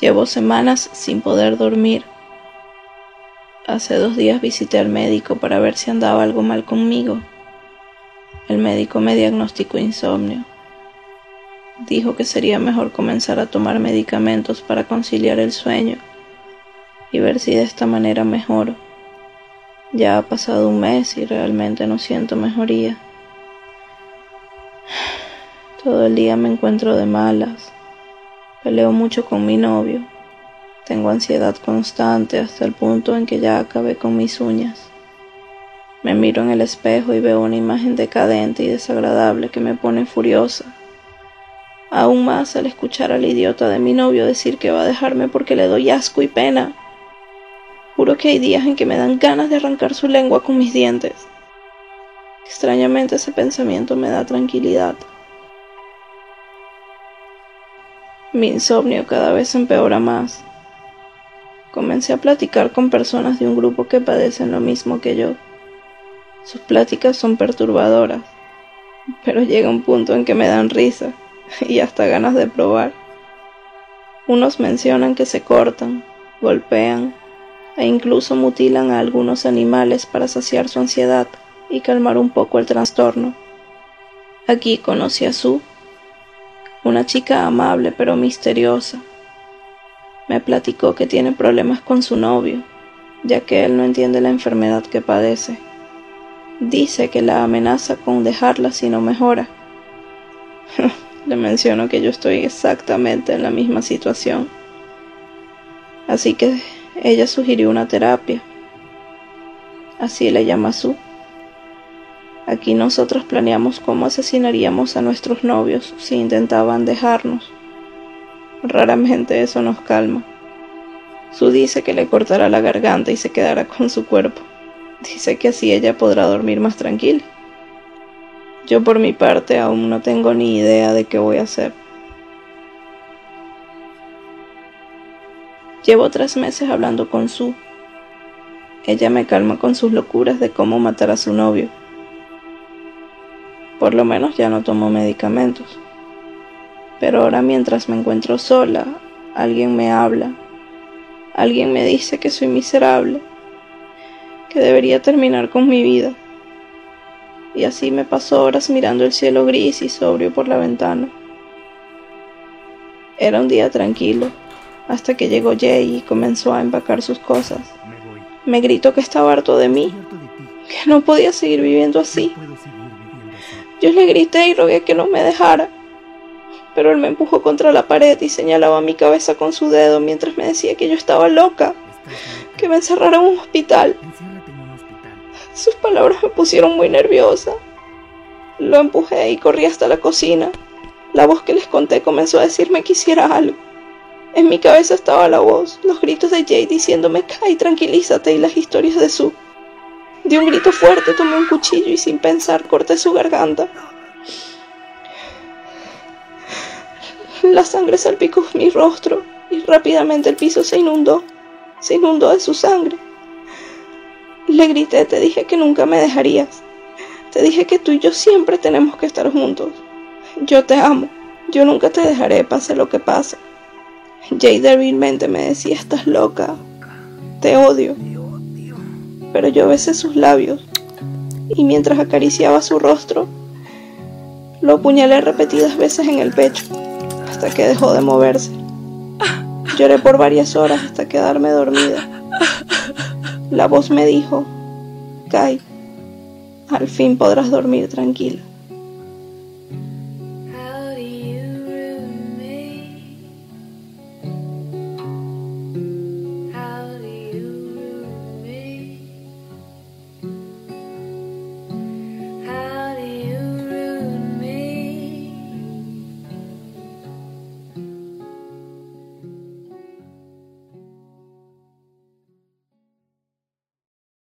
Llevo semanas sin poder dormir. Hace dos días visité al médico para ver si andaba algo mal conmigo. El médico me diagnosticó insomnio. Dijo que sería mejor comenzar a tomar medicamentos para conciliar el sueño y ver si de esta manera mejoro. Ya ha pasado un mes y realmente no siento mejoría. Todo el día me encuentro de malas. Peleo mucho con mi novio. Tengo ansiedad constante hasta el punto en que ya acabé con mis uñas. Me miro en el espejo y veo una imagen decadente y desagradable que me pone furiosa. Aún más al escuchar al idiota de mi novio decir que va a dejarme porque le doy asco y pena. Juro que hay días en que me dan ganas de arrancar su lengua con mis dientes. Extrañamente ese pensamiento me da tranquilidad. Mi insomnio cada vez empeora más. Comencé a platicar con personas de un grupo que padecen lo mismo que yo. Sus pláticas son perturbadoras, pero llega un punto en que me dan risa y hasta ganas de probar. Unos mencionan que se cortan, golpean e incluso mutilan a algunos animales para saciar su ansiedad y calmar un poco el trastorno. Aquí conocí a Sue una chica amable pero misteriosa. Me platicó que tiene problemas con su novio, ya que él no entiende la enfermedad que padece. Dice que la amenaza con dejarla si no mejora. Le menciono que yo estoy exactamente en la misma situación. Así que ella sugirió una terapia. Así le llama su. Aquí nosotros planeamos cómo asesinaríamos a nuestros novios si intentaban dejarnos. Raramente eso nos calma. Su dice que le cortará la garganta y se quedará con su cuerpo. Dice que así ella podrá dormir más tranquila. Yo por mi parte aún no tengo ni idea de qué voy a hacer. Llevo tres meses hablando con Su. Ella me calma con sus locuras de cómo matar a su novio por lo menos ya no tomo medicamentos. Pero ahora mientras me encuentro sola, alguien me habla. Alguien me dice que soy miserable, que debería terminar con mi vida. Y así me paso horas mirando el cielo gris y sobrio por la ventana. Era un día tranquilo, hasta que llegó Jay y comenzó a empacar sus cosas. Me gritó que estaba harto de mí, que no podía seguir viviendo así. Yo le grité y rogué que no me dejara, pero él me empujó contra la pared y señalaba mi cabeza con su dedo mientras me decía que yo estaba loca, que me encerrara en un hospital. Sus palabras me pusieron muy nerviosa. Lo empujé y corrí hasta la cocina. La voz que les conté comenzó a decirme que hiciera algo. En mi cabeza estaba la voz, los gritos de Jay diciéndome, Kai, tranquilízate y las historias de Sue. De un grito fuerte, tomé un cuchillo y sin pensar corté su garganta. La sangre salpicó mi rostro y rápidamente el piso se inundó, se inundó de su sangre. Le grité, te dije que nunca me dejarías. Te dije que tú y yo siempre tenemos que estar juntos. Yo te amo. Yo nunca te dejaré, pase lo que pase. Jay débilmente me decía, estás loca. Te odio pero yo besé sus labios y mientras acariciaba su rostro, lo apuñalé repetidas veces en el pecho hasta que dejó de moverse. Lloré por varias horas hasta quedarme dormida. La voz me dijo, Kai, al fin podrás dormir tranquila.